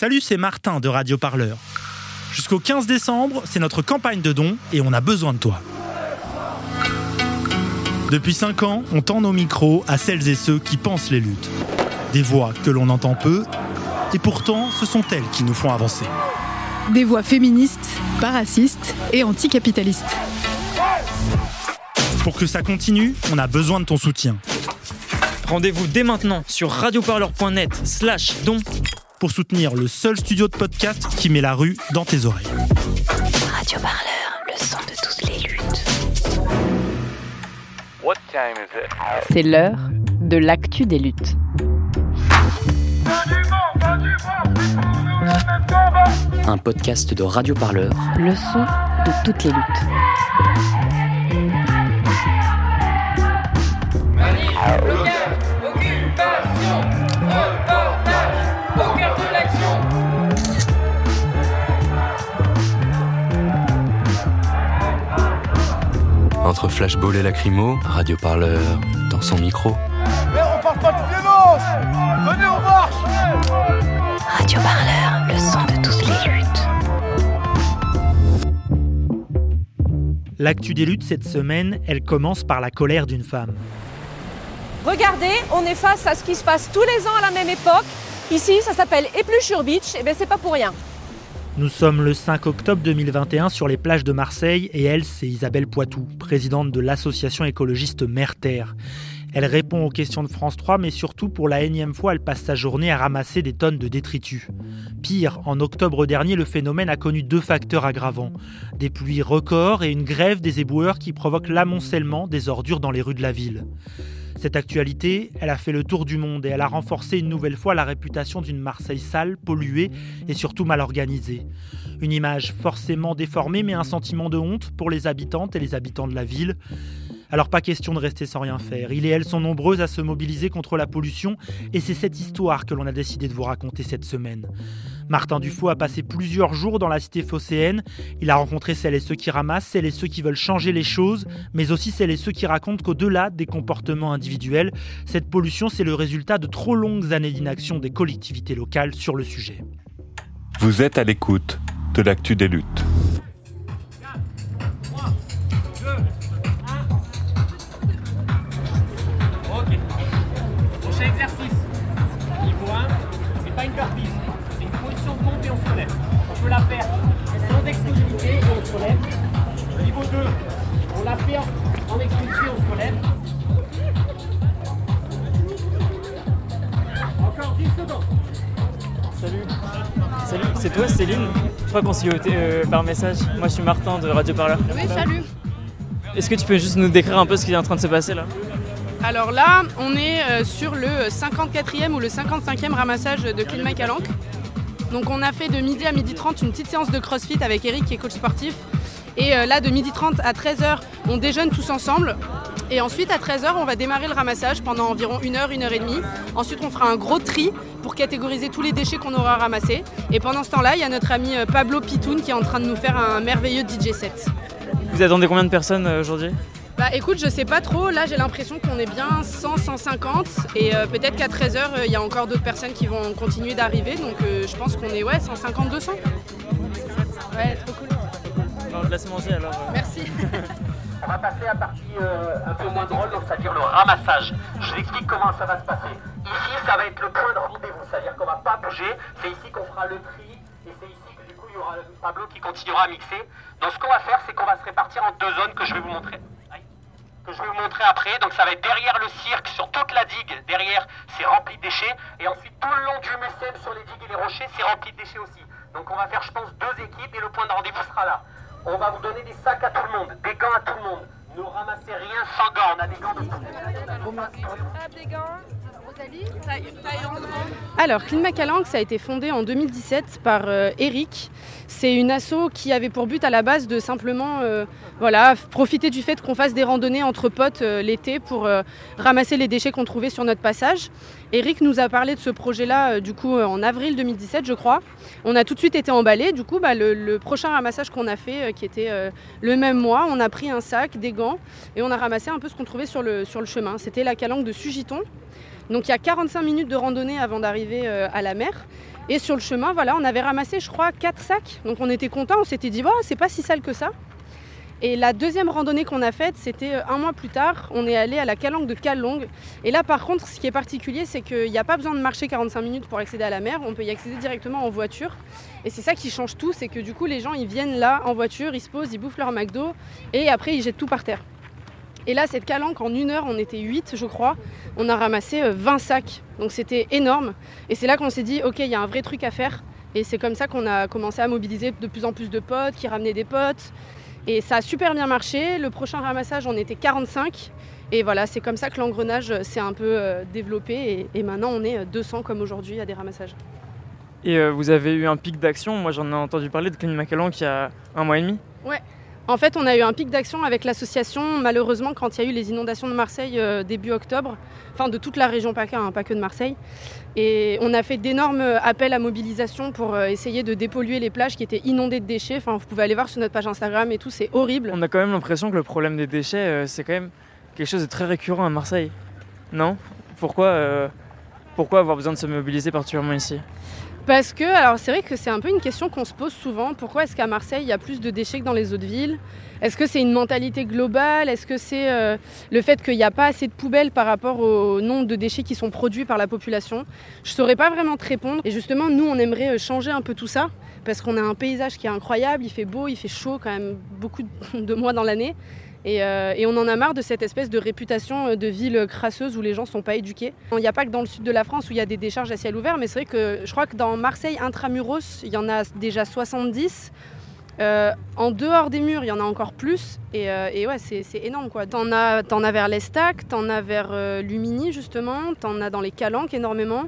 Salut, c'est Martin de Radio Parleur. Jusqu'au 15 décembre, c'est notre campagne de dons et on a besoin de toi. Depuis 5 ans, on tend nos micros à celles et ceux qui pensent les luttes. Des voix que l'on entend peu, et pourtant ce sont elles qui nous font avancer. Des voix féministes, pas racistes et anticapitalistes. Pour que ça continue, on a besoin de ton soutien. Rendez-vous dès maintenant sur radioparleur.net slash don pour soutenir le seul studio de podcast qui met la rue dans tes oreilles. Radioparleur, le son de toutes les luttes. C'est l'heure de l'actu des luttes. Un podcast de Radioparleur. Le son de toutes les luttes. Entre flashball et lacrymo, radioparleur dans son micro. Mais on parle pas de violence Venez, on marche Radioparleur, le son de toutes les luttes. L'actu des luttes cette semaine, elle commence par la colère d'une femme. Regardez, on est face à ce qui se passe tous les ans à la même époque. Ici, ça s'appelle Épluchure Beach, et bien c'est pas pour rien. Nous sommes le 5 octobre 2021 sur les plages de Marseille et elle, c'est Isabelle Poitou, présidente de l'association écologiste Mer-Terre. Elle répond aux questions de France 3, mais surtout pour la énième fois, elle passe sa journée à ramasser des tonnes de détritus. Pire, en octobre dernier, le phénomène a connu deux facteurs aggravants. Des pluies records et une grève des éboueurs qui provoquent l'amoncellement des ordures dans les rues de la ville. Cette actualité, elle a fait le tour du monde et elle a renforcé une nouvelle fois la réputation d'une Marseille sale, polluée et surtout mal organisée. Une image forcément déformée mais un sentiment de honte pour les habitantes et les habitants de la ville. Alors pas question de rester sans rien faire. Il et elle sont nombreuses à se mobiliser contre la pollution et c'est cette histoire que l'on a décidé de vous raconter cette semaine. Martin Dufaux a passé plusieurs jours dans la cité phocéenne. Il a rencontré celles et ceux qui ramassent, celles et ceux qui veulent changer les choses, mais aussi celles et ceux qui racontent qu'au-delà des comportements individuels, cette pollution c'est le résultat de trop longues années d'inaction des collectivités locales sur le sujet. Vous êtes à l'écoute de l'actu des luttes. Salut. Salut, c'est toi Céline Je crois qu'on s'est eu euh, par message. Moi je suis Martin de Radio Parleur. Oui, salut. Est-ce que tu peux juste nous décrire un peu ce qui est en train de se passer là Alors là, on est euh, sur le 54e ou le 55e ramassage de Clean My Calanque. Donc on a fait de midi à midi 30 une petite séance de crossfit avec Eric qui est coach sportif. Et euh, là, de midi 30 à 13h, on déjeune tous ensemble. Et ensuite, à 13h, on va démarrer le ramassage pendant environ une heure, une heure et demie. Ensuite, on fera un gros tri pour catégoriser tous les déchets qu'on aura ramassés. Et pendant ce temps-là, il y a notre ami euh, Pablo Pitoun qui est en train de nous faire un merveilleux DJ set. Vous attendez combien de personnes euh, aujourd'hui? Bah écoute, je sais pas trop. Là, j'ai l'impression qu'on est bien 100, 150. Et euh, peut-être qu'à 13h, il y a encore d'autres personnes qui vont continuer d'arriver. Donc euh, je pense qu'on est ouais, 150, 200. Ouais, trop cool. On te laisse manger alors. Merci. On va passer à la partie euh, un peu moins drôle, c'est-à-dire le ramassage. Je vous explique comment ça va se passer. Ici, ça va être le point de rendez-vous, c'est-à-dire qu'on va pas bouger. C'est ici qu'on fera le tri, et c'est ici que du coup il y aura Pablo qui continuera à mixer. Donc ce qu'on va faire, c'est qu'on va se répartir en deux zones que je vais vous montrer. Que je vais vous montrer après. Donc ça va être derrière le cirque, sur toute la digue. Derrière, c'est rempli de déchets. Et ensuite, tout le long du Mucem, sur les digues et les rochers, c'est rempli de déchets aussi. Donc on va faire, je pense, deux équipes et le point de rendez-vous sera là. On va vous donner des sacs à tout le monde, des gants à tout le monde. Ne ramassez rien sans gants, on a des gants de Alors, Clean My Calanque, ça a été fondé en 2017 par euh, Eric. C'est une asso qui avait pour but à la base de simplement euh, profiter du fait qu'on fasse des randonnées entre potes euh, l'été pour ramasser les déchets qu'on trouvait sur notre passage. Eric nous a parlé de ce projet-là euh, du coup euh, en avril 2017 je crois. On a tout de suite été emballés. Du coup, bah, le, prochain ramassage qu'on a fait, euh, qui était le même mois, on a pris un sac, des gants et on a ramassé un peu ce qu'on trouvait sur le, chemin. C'était la calanque de Sugiton. Donc il y a 45 minutes de randonnée avant d'arriver à la mer. Et sur le chemin, voilà, on avait ramassé, je crois, 4 sacs. Donc on était content, on s'était dit, bah, c'est pas si sale que ça. Et la deuxième randonnée qu'on a faite, c'était euh, un mois plus tard. On est allé à la calanque de Calongue. Et là, par contre, ce qui est particulier, c'est qu'il n'y a pas besoin de marcher 45 minutes pour accéder à la mer. On peut y accéder directement en voiture. Et c'est ça qui change tout, c'est que du coup, les gens, ils viennent là en voiture, ils se posent, ils bouffent leur McDo, et après, ils jettent tout par terre. Et là, cette calanque, en une heure, on était 8, je crois. On a ramassé 20 sacs. Donc c'était énorme. Et c'est là qu'on s'est dit, OK, il y a un vrai truc à faire. Et c'est comme ça qu'on a commencé à mobiliser de plus en plus de potes, qui ramenaient des potes. Et ça a super bien marché. Le prochain ramassage, on était 45. Et voilà, c'est comme ça que l'engrenage s'est un peu développé. Et, maintenant, on est 200 comme aujourd'hui à des ramassages. Et vous avez eu un pic d'action. Moi, j'en ai entendu parler de Clean Macalan qui a un mois et demi. Ouais. En fait, on a eu un pic d'action avec l'association, malheureusement, quand il y a eu les inondations de Marseille début octobre, enfin de toute la région PACA, hein, pas que de Marseille. Et on a fait d'énormes appels à mobilisation pour essayer de dépolluer les plages qui étaient inondées de déchets. Enfin, vous pouvez aller voir sur notre page Instagram et tout, c'est horrible. On a quand même l'impression que le problème des déchets, c'est quand même quelque chose de très récurrent à Marseille. Non? Pourquoi, euh, pourquoi avoir besoin de se mobiliser particulièrement ici? Parce que, alors c'est vrai que c'est un peu une question qu'on se pose souvent. Pourquoi est-ce qu'à Marseille, il y a plus de déchets que dans les autres villes? Est-ce que c'est une mentalité globale? Est-ce que c'est euh, le fait qu'il n'y a pas assez de poubelles par rapport au nombre de déchets qui sont produits par la population? Je ne saurais pas vraiment te répondre. Et justement, nous, on aimerait changer un peu tout ça. Parce qu'on a un paysage qui est incroyable, il fait beau, il fait chaud quand même beaucoup de mois dans l'année. Et, euh, et, on en a marre de cette espèce de réputation de ville crasseuse où les gens ne sont pas éduqués. Il n'y a pas que dans le sud de la France où il y a des décharges à ciel ouvert, mais c'est vrai que je crois que dans Marseille intramuros, il y en a déjà 70. Euh, en dehors des murs, il y en a encore plus. Et, euh, ouais, c'est énorme quoi. T'en as, as vers l'Estac, t'en as vers euh, Lumini justement, t'en as dans les Calanques énormément.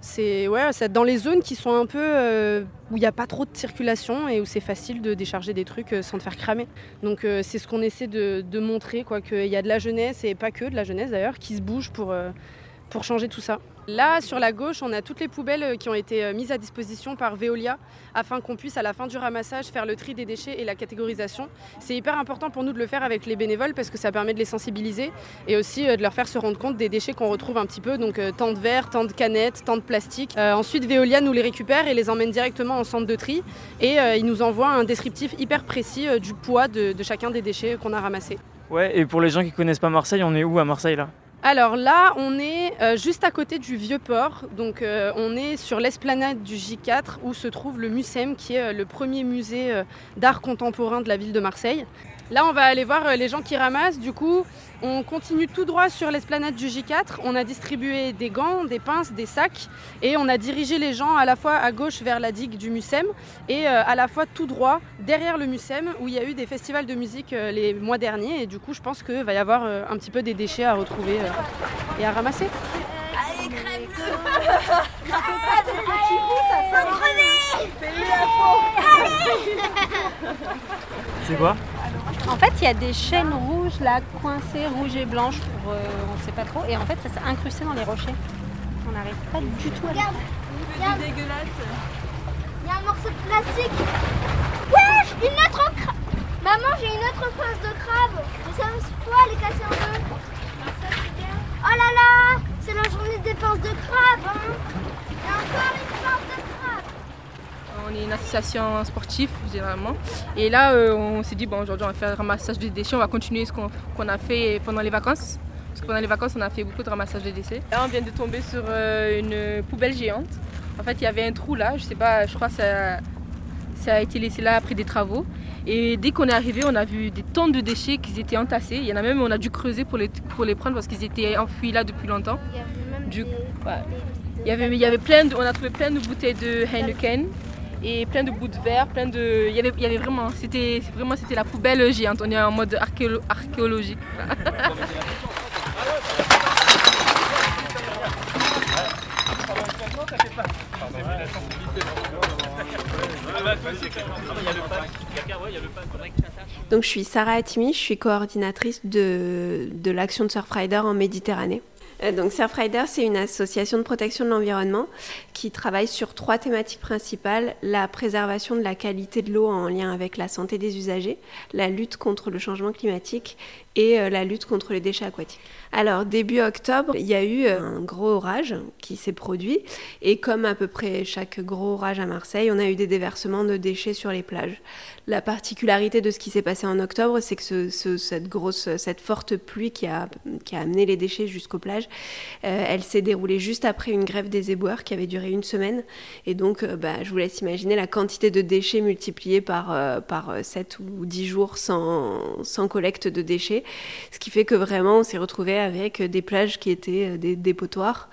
C'est dans les zones qui sont un peu euh, où il n'y a pas trop de circulation et où c'est facile de décharger des trucs euh, sans te faire cramer. Donc euh, c'est ce qu'on essaie de, de montrer, quoi, qu'il y a de la jeunesse et pas que de la jeunesse d'ailleurs qui se bouge pour, pour changer tout ça. Là, sur la gauche, on a toutes les poubelles qui ont été mises à disposition par Veolia afin qu'on puisse, à la fin du ramassage, faire le tri des déchets et la catégorisation. C'est hyper important pour nous de le faire avec les bénévoles parce que ça permet de les sensibiliser et aussi de leur faire se rendre compte des déchets qu'on retrouve un petit peu. Donc, tant de verres, tant de canettes, tant de plastique. Euh, ensuite, Veolia nous les récupère et les emmène directement en centre de tri et euh, il nous envoie un descriptif hyper précis euh, du poids de, de chacun des déchets qu'on a ramassés. Ouais, et pour les gens qui connaissent pas Marseille, on est où à Marseille là? Alors là, on est euh, juste à côté du vieux port. Donc euh, on est sur l'esplanade du J4 où se trouve le MUSEM qui est euh, le premier musée d'art contemporain de la ville de Marseille. Là, on va aller voir les gens qui ramassent. Du coup, on continue tout droit sur l'esplanade du J4. On a distribué des gants, des pinces, des sacs et on a dirigé les gens à la fois à gauche vers la digue du Mucem et à la fois tout droit derrière le Mucem où il y a eu des festivals de musique les mois derniers et du coup, je pense qu'il va y avoir un petit peu des déchets à retrouver et à ramasser. Allez, crème C'est quoi? En fait, il y a des chaînes rouges là, coincées, rouges et blanches, pour, euh, on ne sait pas trop, et en fait, ça s'est incrusté dans les rochers. On n'arrive pas du tout à Regarde, regarde. dégueulasse. Il y a un morceau de plastique. Ouais, une autre crabe. Maman, j'ai une autre face de crabe. Mais ça me fois, elle est cassée en deux. Oh là là, c'est la journée des pinces de crabe. Hein. Il y a encore une pince de crabe. On est une association sportive généralement. Et là, euh, on s'est dit, bon, aujourd'hui, on va faire un ramassage de déchets. On va continuer ce qu'on a fait pendant les vacances. Parce que pendant les vacances, on a fait beaucoup de ramassage de déchets. Là, on vient de tomber sur euh, une poubelle géante. En fait, il y avait un trou là. Je sais pas, je crois que ça, ça a été laissé là après des travaux. Et dès qu'on est arrivé, on a vu des tonnes de déchets qui étaient entassés. Il y en a même, on a dû creuser pour les, pour les prendre parce qu'ils étaient enfouis là depuis longtemps. Du, ouais. il, y avait, il y avait plein de, on a trouvé plein de bouteilles de Heineken et plein de bouts de verre, plein de, il y avait, vraiment, c'était vraiment, c'était la poubelle géante. On est en mode archéolo, archéologique. Donc je suis Sarah Attimi, je suis coordinatrice de, de l'action de Surfrider en Méditerranée. Euh, donc Surfrider, c'est une association de protection de l'environnement qui travaille sur trois thématiques principales la préservation de la qualité de l'eau en lien avec la santé des usagers, la lutte contre le changement climatique et euh, la lutte contre les déchets aquatiques. Alors, début octobre, il y a eu euh, un gros orage qui s'est produit. Et comme à peu près chaque gros orage à Marseille, on a eu des déversements de déchets sur les plages. La particularité de ce qui s'est passé en octobre, c'est que ce, cette grosse, cette forte pluie qui a, qui a amené les déchets jusqu'aux plages, elle s'est déroulée juste après une grève des éboueurs qui avait duré une semaine. Et donc, bah, je vous laisse imaginer la quantité de déchets multipliée par, par 7 ou 10 jours sans, sans collecte de déchets. Ce qui fait que vraiment, on s'est retrouvé avec des plages qui étaient euh, des dépotoirs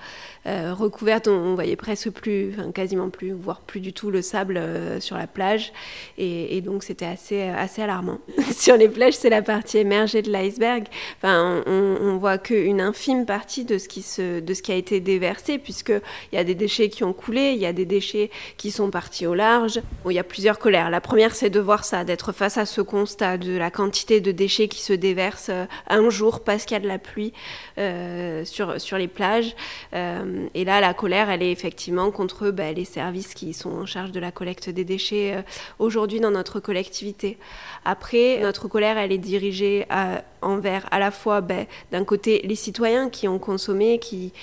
euh, recouverte, on, voyait presque plus, enfin, quasiment plus, voire plus du tout le sable euh, sur la plage. Et, donc c'était assez, assez alarmant. sur les plages, c'est la partie émergée de l'iceberg. Enfin, on, on voit qu'une infime partie de ce, qui se, de ce qui a été déversé, puisqu'il y a des déchets qui ont coulé, il y a des déchets qui sont partis au large. Il y a plusieurs colères. La première, c'est de voir ça, d'être face à ce constat de la quantité de déchets qui se déversent euh, un jour parce qu'il y a de la pluie sur, sur les plages. Euh, et là, la colère, elle est effectivement contre bah, les services qui sont en charge de la collecte des déchets euh, aujourd'hui dans notre collectivité. Après, notre colère, elle est dirigée envers à la fois bah, d'un côté les citoyens qui ont consommé, qui,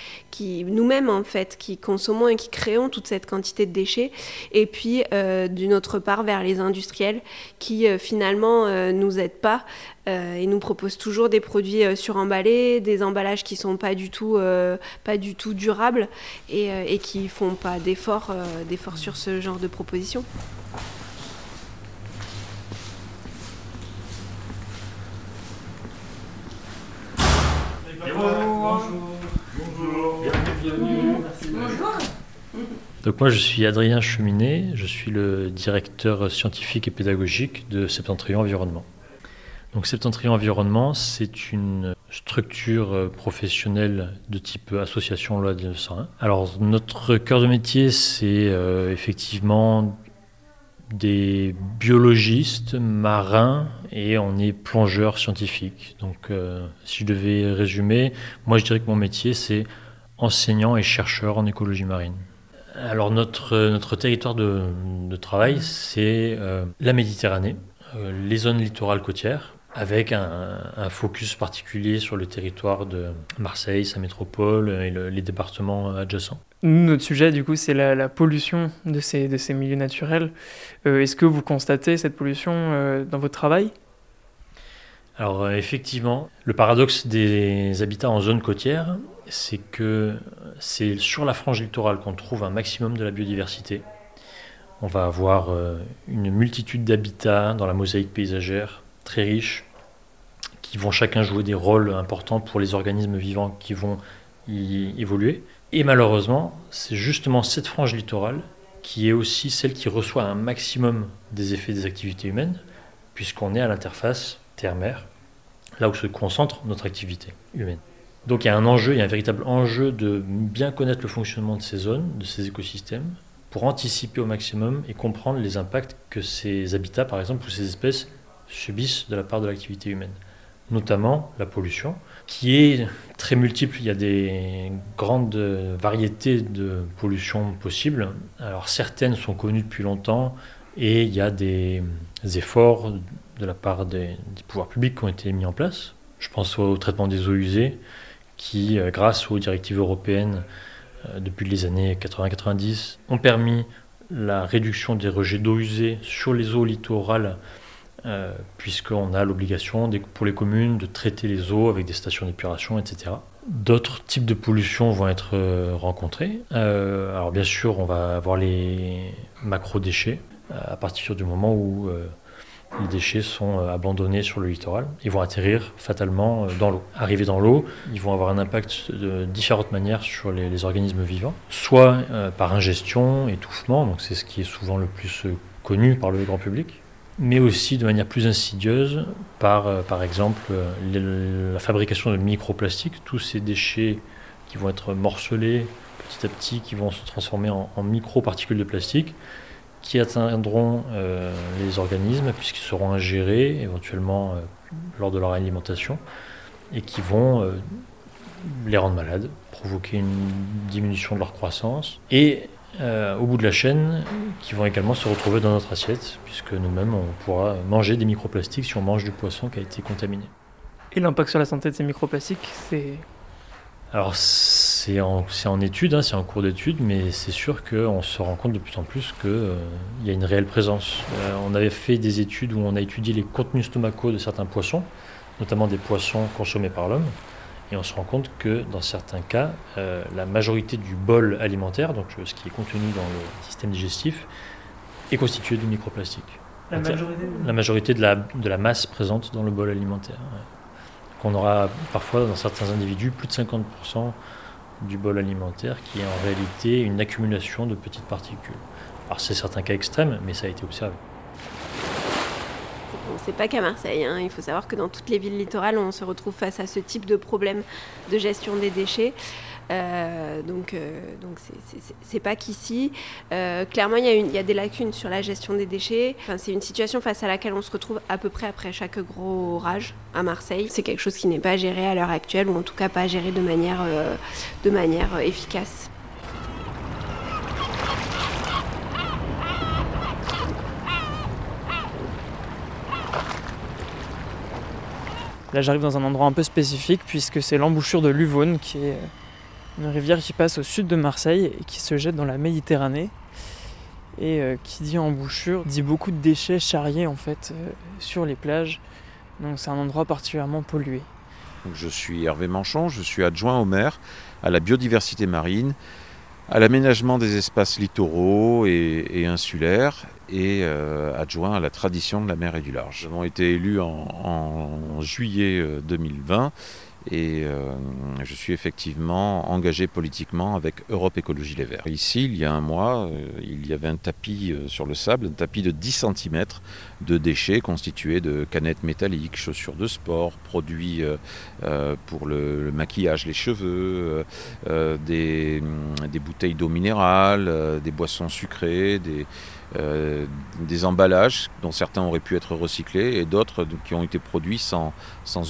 nous-mêmes en fait, qui consommons et qui créons toute cette quantité de déchets, et puis euh, d'une autre part vers les industriels qui finalement nous aident pas euh, ils nous proposent toujours des produits euh, suremballés, des emballages qui sont pas du tout, euh, pas du tout durables et, et qui font pas d'efforts, d'efforts sur ce genre de propositions. Donc moi je suis Adrien Cheminet, je suis le directeur scientifique et pédagogique de Septentrion Environnement. Donc Septentrion Environnement, c'est une structure euh, professionnelle de type association loi 1901. Alors notre cœur de métier, c'est euh, effectivement des biologistes, marins et on est plongeurs scientifiques. Donc euh, si je devais résumer, moi je dirais que mon métier c'est enseignant et chercheur en écologie marine. Alors notre, notre territoire de, travail c'est la Méditerranée, les zones littorales côtières, avec un, focus particulier sur le territoire de Marseille, sa métropole et les départements adjacents. notre sujet, du coup, c'est la, pollution de ces, de ces milieux naturels. Euh, est-ce que vous constatez cette pollution euh, dans votre travail? Alors, euh, effectivement, le paradoxe des habitats en zone côtière, c'est que c'est sur la frange littorale qu'on trouve un maximum de la biodiversité. On va avoir une multitude d'habitats dans la mosaïque paysagère très riches, qui vont chacun jouer des rôles importants pour les organismes vivants qui vont y évoluer. Et malheureusement, c'est justement cette frange littorale qui est aussi celle qui reçoit un maximum des effets des activités humaines, puisqu'on est à l'interface terre-mer, là où se concentre notre activité humaine. Donc il y a un enjeu, il y a un véritable enjeu de bien connaître le fonctionnement de ces zones, de ces écosystèmes, pour anticiper au maximum et comprendre les impacts que ces habitats, par exemple, ou ces espèces subissent de la part de l'activité humaine. Notamment la pollution, qui est très multiple. Il y a des grandes variétés de pollution possibles. Alors certaines sont connues depuis longtemps et il y a des efforts de la part des, pouvoirs publics qui ont été mis en place. Je pense au traitement des eaux usées qui, euh, grâce aux directives européennes euh, depuis les années 80-90, ont permis la réduction des rejets d'eau usée sur les eaux littorales euh, puisqu'on a l'obligation pour les communes de traiter les eaux avec des stations d'épuration, etc. D'autres types de pollution vont être euh, rencontrés. Euh, alors bien sûr, on va avoir les macro-déchets à partir du moment où les déchets sont abandonnés sur le littoral. Ils vont atterrir fatalement dans l'eau. Arriver dans l'eau, ils vont avoir un impact de différentes manières sur les organismes vivants, soit par ingestion, étouffement, donc c'est ce qui est souvent le plus connu par le grand public, mais aussi de manière plus insidieuse par, euh, par exemple, euh, la fabrication de microplastiques, tous ces déchets qui vont être morcelés petit à petit, qui vont se transformer en, micro-particules de plastique, qui atteindront euh, les organismes puisqu'ils seront ingérés éventuellement lors de leur alimentation et qui vont les rendre malades, provoquer une diminution de leur croissance. Et euh, au bout de la chaîne qui vont également se retrouver dans notre assiette puisque nous-mêmes on pourra manger des microplastiques si on mange du poisson qui a été contaminé. Et l'impact sur la santé de ces microplastiques, c'est alors c'est en, en, étude, hein, c'est en cours d'étude, mais c'est sûr qu'on se rend compte de plus en plus qu'il euh, y a une réelle présence. Euh, on avait fait des études où on a étudié les contenus stomacaux de certains poissons, notamment des poissons consommés par l'homme, et on se rend compte que dans certains cas, euh, la majorité du bol alimentaire, donc ce qui est contenu dans le système digestif, est constitué de microplastiques. La majorité, la majorité de, la, de la masse présente dans le bol alimentaire. Ouais on aura parfois dans certains individus plus de 50% du bol alimentaire qui est en réalité une accumulation de petites particules. Alors c'est certains cas extrêmes, mais ça a été observé. C'est pas qu'à Marseille, hein. il faut savoir que dans toutes les villes littorales, on se retrouve face à ce type de problème de gestion des déchets. Euh, donc, euh, donc c'est pas qu'ici. Euh, clairement, il y, y, a des lacunes sur la gestion des déchets. Enfin, c'est une situation face à laquelle on se retrouve à peu près après chaque gros orage à Marseille. C'est quelque chose qui n'est pas géré à l'heure actuelle, ou en tout cas pas géré de manière, de manière efficace. Là, j'arrive dans un endroit un peu spécifique puisque c'est l'embouchure de l'Uvonne qui est une rivière qui passe au sud de Marseille et qui se jette dans la Méditerranée. Et euh, qui dit embouchure dit beaucoup de déchets charriés en fait euh, sur les plages. Donc c'est un endroit particulièrement pollué. Je suis Hervé Manchon, je suis adjoint au maire à la biodiversité marine, à l'aménagement des espaces littoraux et, insulaires et euh, adjoint à la tradition de la mer et du large. Nous avons été élus en, en juillet 2020 et euh, je suis effectivement engagé politiquement avec Europe Écologie Les Verts. Ici, il y a un mois, euh, il y avait un tapis euh, sur le sable, un tapis de 10 cm de déchets constitués de canettes métalliques, chaussures de sport, produits pour le, maquillage, les cheveux, des, des, bouteilles d'eau minérale, des boissons sucrées, des, euh, des emballages dont certains auraient pu être recyclés et d'autres qui ont été produits sans,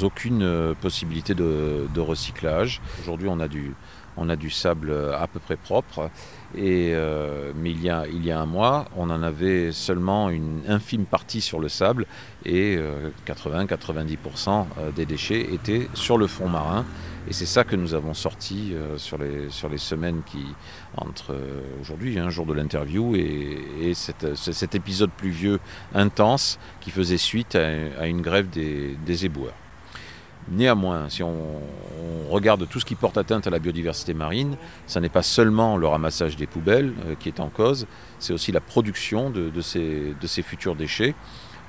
aucune euh, possibilité de, recyclage. Aujourd'hui, on, a du, sable à peu près propre. Et, euh, mais il y, a, il y a un mois, on en avait seulement une infime partie sur le sable et 80-90% des déchets étaient sur le fond marin. Et c'est ça que nous avons sorti euh, sur, les, sur les semaines qui, entre euh, aujourd'hui, un jour de l'interview, et, cet épisode pluvieux intense qui faisait suite à, une grève des, éboueurs. Néanmoins, si on, regarde tout ce qui porte atteinte à la biodiversité marine, ce n'est pas seulement le ramassage des poubelles euh, qui est en cause, c'est aussi la production de, ces, de ces futurs déchets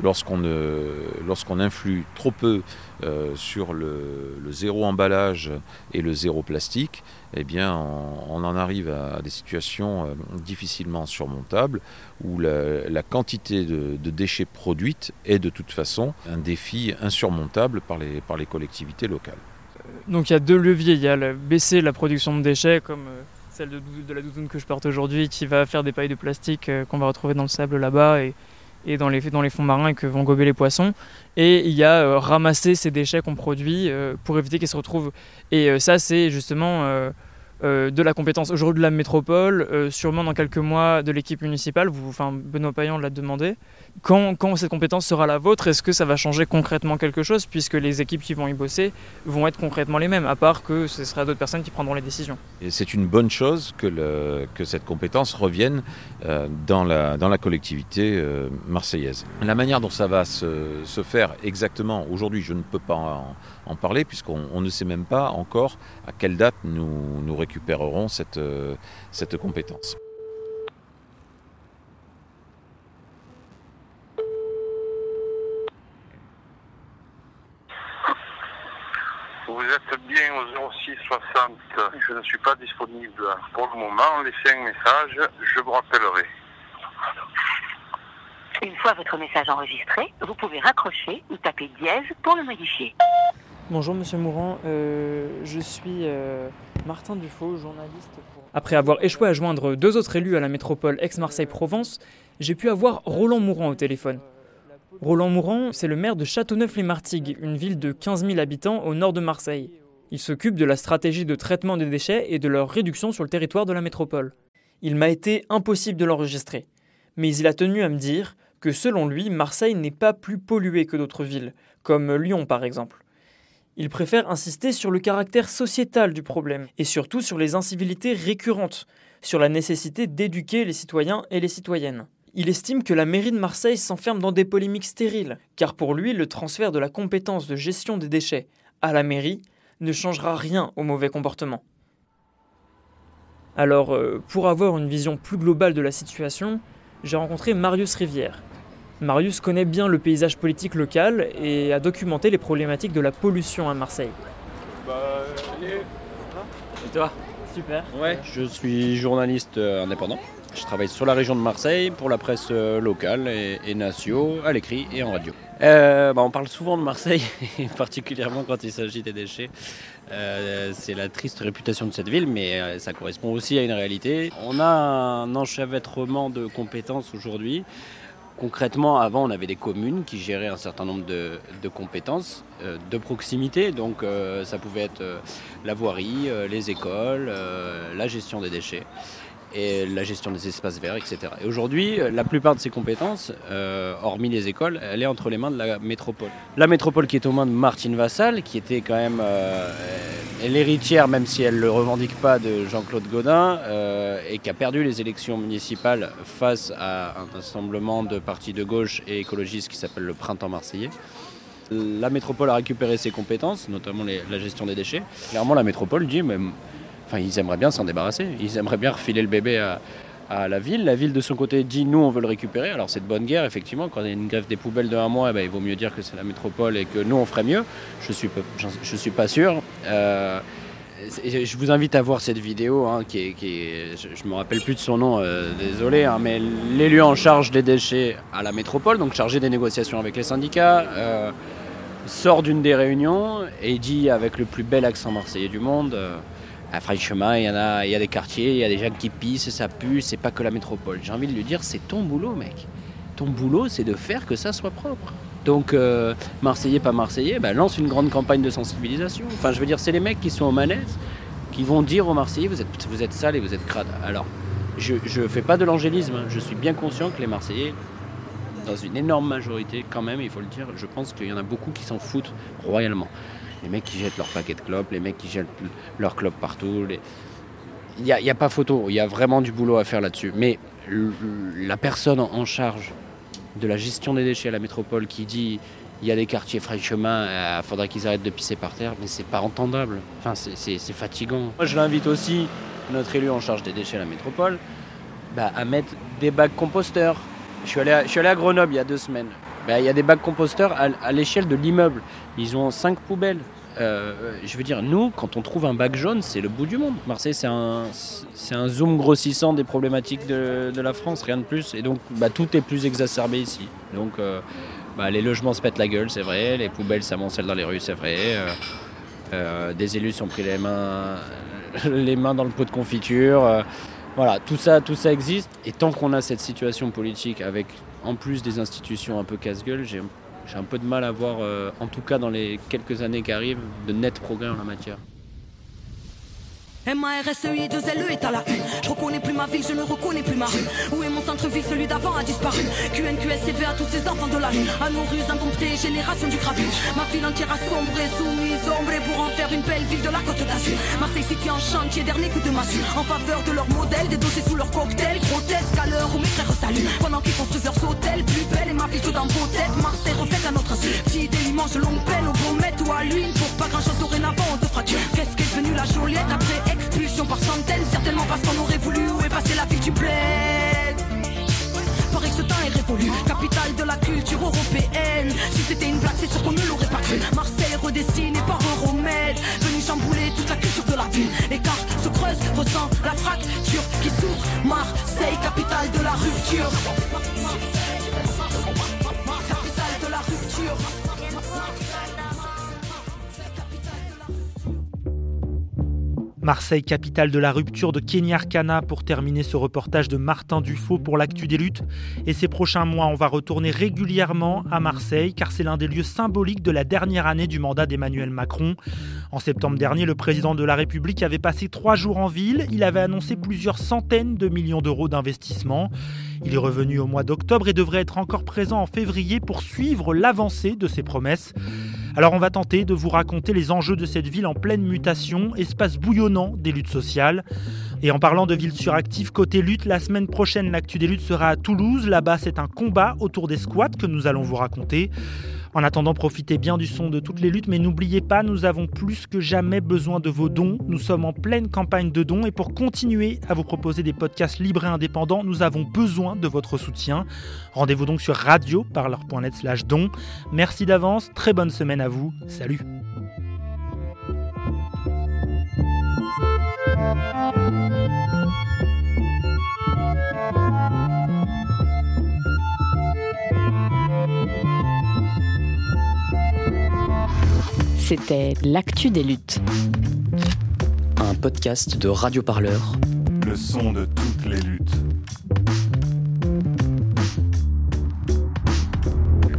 lorsqu'on influe trop peu euh, sur le, zéro emballage et le zéro plastique, eh bien, on, en arrive à, des situations euh, difficilement surmontables où la, quantité de, déchets produites est de toute façon un défi insurmontable par les, collectivités locales. Donc il y a deux leviers, il y a baisser la production de déchets comme euh, celle de, la doudoune que je porte aujourd'hui qui va faire des pailles de plastique qu'on va retrouver dans le sable là-bas et dans les, fonds marins et que vont gober les poissons. Et il y a euh, ramasser ces déchets qu'on produit euh, pour éviter qu'ils se retrouvent. Et euh, ça, c'est justement de la compétence aujourd'hui de la métropole, sûrement dans quelques mois de l'équipe municipale. Vous, enfin, Benoît Payan l'a demandé. Quand, quand, cette compétence sera la vôtre, est-ce que ça va changer concrètement quelque chose puisque les équipes qui vont y bosser vont être concrètement les mêmes, à part que ce sera d'autres personnes qui prendront les décisions? C'est une bonne chose que, le, que cette compétence revienne euh, dans, la, dans la collectivité euh, marseillaise. La manière dont ça va se, se faire exactement, aujourd'hui je ne peux pas en, en parler puisqu'on ne sait même pas encore à quelle date nous, nous récupérerons cette, euh, cette compétence. Vous êtes bien au 06 60. Je ne suis pas disponible pour le moment. Laissez un message, je vous rappellerai. Une fois votre message enregistré, vous pouvez raccrocher ou taper dièse pour le modifier. Bonjour Monsieur Mourant, euh, je suis euh, Martin Dufaux, journaliste. Après avoir échoué à joindre deux autres élus à la métropole Aix-Marseille-Provence, j'ai pu avoir Roland Mourant au téléphone. Roland Mourant, c'est le maire de Châteauneuf-les-Martigues, une ville de 15 000 habitants au nord de Marseille. Il s'occupe de la stratégie de traitement des déchets et de leur réduction sur le territoire de la métropole. Il m'a été impossible de l'enregistrer, mais il a tenu à me dire que selon lui, Marseille n'est pas plus polluée que d'autres villes, comme Lyon par exemple. Il préfère insister sur le caractère sociétal du problème et surtout sur les incivilités récurrentes, sur la nécessité d'éduquer les citoyens et les citoyennes. Il estime que la mairie de Marseille s'enferme dans des polémiques stériles, car pour lui, le transfert de la compétence de gestion des déchets à la mairie ne changera rien au mauvais comportement. Alors, euh, pour avoir une vision plus globale de la situation, j'ai rencontré Marius Rivière. Marius connaît bien le paysage politique local et a documenté les problématiques de la pollution à Marseille. Bah, Et toi? Super. Ouais, je suis journaliste euh, indépendant. Je travaille sur la région de Marseille pour la presse euh, locale et, et nationaux, à l'écrit et en radio. Euh, bah, on parle souvent de Marseille, particulièrement quand il s'agit des déchets. Euh, c'est la triste réputation de cette ville, mais ça correspond aussi à une réalité. On a un enchevêtrement de compétences aujourd'hui. Concrètement, avant, on avait des communes qui géraient un certain nombre de, compétences euh, de proximité. Donc, euh, ça pouvait être euh, la voirie, les écoles, la gestion des déchets et la gestion des espaces verts, etc. Et aujourd'hui, euh, la plupart de ces compétences, euh, hormis les écoles, elle est entre les mains de la métropole. La métropole qui est aux mains de Martine Vassal, qui était quand même euh, l'héritière, même si elle ne le revendique pas, de Jean-Claude Godin, euh, et qui a perdu les élections municipales face à un assemblement de partis de gauche et écologistes qui s'appelle le Printemps Marseillais. La métropole a récupéré ses compétences, notamment la gestion des déchets. Clairement, la métropole dit, mais, enfin, ils aimeraient bien s'en débarrasser. Ils aimeraient bien refiler le bébé à, la ville. La ville, de son côté, dit, nous, on veut le récupérer. Alors, c'est de bonne guerre, effectivement. Quand il y a une grève des poubelles de un mois, eh ben, il vaut mieux dire que c'est la métropole et que nous, on ferait mieux. Je suis, peu- j'en- je suis pas sûr. Euh, je vous invite à voir cette vidéo hein, qui est, je, je me rappelle plus de son nom, euh, désolé, hein, mais l'élu en charge des déchets à la métropole, donc chargé des négociations avec les syndicats, euh, sort d'une des réunions et dit avec le plus bel accent marseillais du monde à Chemin, il y a, il y a des quartiers, il y a des gens qui pissent, ça pue, c'est pas que la métropole. J'ai envie de lui dire, c'est ton boulot, mec. Ton boulot, c'est de faire que ça soit propre. Donc, euh, Marseillais, pas Marseillais, bah, lance une grande campagne de sensibilisation. Enfin, je veux dire, c'est les mecs qui sont aux manettes qui vont dire aux Marseillais, vous êtes, vous sales et vous êtes crades. Alors, je ne fais pas de l'angélisme, hein. je suis bien conscient que les Marseillais, dans une énorme majorité, quand même, il faut le dire, je pense qu'il y en a beaucoup qui s'en foutent royalement. Les mecs qui jettent leurs paquets de clopes, les mecs qui jettent leurs clopes partout. Il n'y a, pas photo, il y a vraiment du boulot à faire là-dessus. Mais la personne en charge de la gestion des déchets à la métropole qui dit il y a des quartiers frais chemin, il faudrait qu'ils arrêtent de pisser par terre, mais c'est pas entendable. Enfin, c'est- fatigant. Moi, je l'invite aussi, notre élu en charge des déchets à la métropole, bah, à mettre des bacs composteurs. Je suis allé à, je suis allé à Grenoble il y a deux semaines. Bah, Il y a des bacs composteurs à, à l'échelle de l'immeuble. Ils ont cinq poubelles. Euh, je veux dire, nous, quand on trouve un bac jaune, c'est le bout du monde. Marseille, c'est un, zoom grossissant des problématiques de, la France, rien de plus. Et donc, bah, tout est plus exacerbé ici. Donc, euh, bah, les logements se pètent la gueule, c'est vrai. Les poubelles s'amoncellent dans les rues, c'est vrai. Euh, des élus sont pris les mains, les mains dans le pot de confiture. Voilà, tout ça, tout ça existe. Et tant qu'on a cette situation politique avec, en plus des institutions un peu casse-gueule, j'ai j'ai un peu de mal à voir, euh, en tout cas dans les quelques années qui arrivent, de net progrès en la matière. M-A-R-S-E-I 2 LE est à la une. Je reconnais plus ma ville, je ne reconnais plus ma rue. Où est mon centre-ville, celui d'avant a disparu. QNQSCV à tous ces enfants de la rue. À nos rues indomptées, génération du grabuge. Ma ville entière a sombré, soumise, ombrée pour en faire une belle ville de la côte d'Azur. Marseille City en chantier, dernier coup de massue. En faveur de leur modèle, des dossiers sous leur cocktail. Grotesque à l'heure où mes frères saluent. Pendant qu'ils construisent leurs hôtels, plus belle et ma ville tout dans vos têtes. Marseille reflète à notre insu. Petit délit mange longue peine au Beaumet ou à l'huile. Pour pas grand chose dorénavant, on te. Qu'est-ce qu'est devenu la Joliette après expulsion par centaines Certainement parce qu'on aurait voulu où est la ville du bled? Paraît que ce temps est révolu, capitale de la culture européenne. Si c'était une blague, c'est sûr qu'on ne l'aurait pas cru. Marseille redessiné par Euromède, venu chambouler toute la culture de la ville. L'écart se creuse, ressent la fracture qui s'ouvre. Marseille, capitale de la rupture. Marseille, capitale de la rupture de Kenny Arcana pour terminer ce reportage de Martin Dufaux pour l'actu des luttes. Et ces prochains mois, on va retourner régulièrement à Marseille car c'est l'un des lieux symboliques de la dernière année du mandat d'Emmanuel Macron. En septembre dernier, le président de la République avait passé trois jours en ville. Il avait annoncé plusieurs centaines de millions d'euros d'investissement. Il est revenu au mois d'octobre et devrait être encore présent en février pour suivre l'avancée de ses promesses. Alors on va tenter de vous raconter les enjeux de cette ville en pleine mutation, espace bouillonnant des luttes sociales. Et en parlant de villes suractives, côté lutte, la semaine prochaine, l'actu des luttes sera à Toulouse. Là-bas, c'est un combat autour des squats que nous allons vous raconter. En attendant, profitez bien du son de toutes les luttes, mais n'oubliez pas, nous avons plus que jamais besoin de vos dons. Nous sommes en pleine campagne de dons et pour continuer à vous proposer des podcasts libres et indépendants, nous avons besoin de votre soutien. Rendez-vous donc sur radioparleur.net slash dons. Merci d'avance, très bonne semaine à vous. Salut C'était L'actu des luttes. Un podcast de Radio Parleur. Le son de toutes les luttes.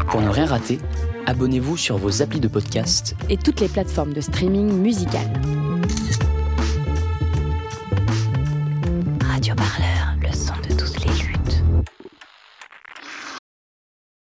Pour ne rien rater, abonnez-vous sur vos applis de podcast et toutes les plateformes de streaming musical.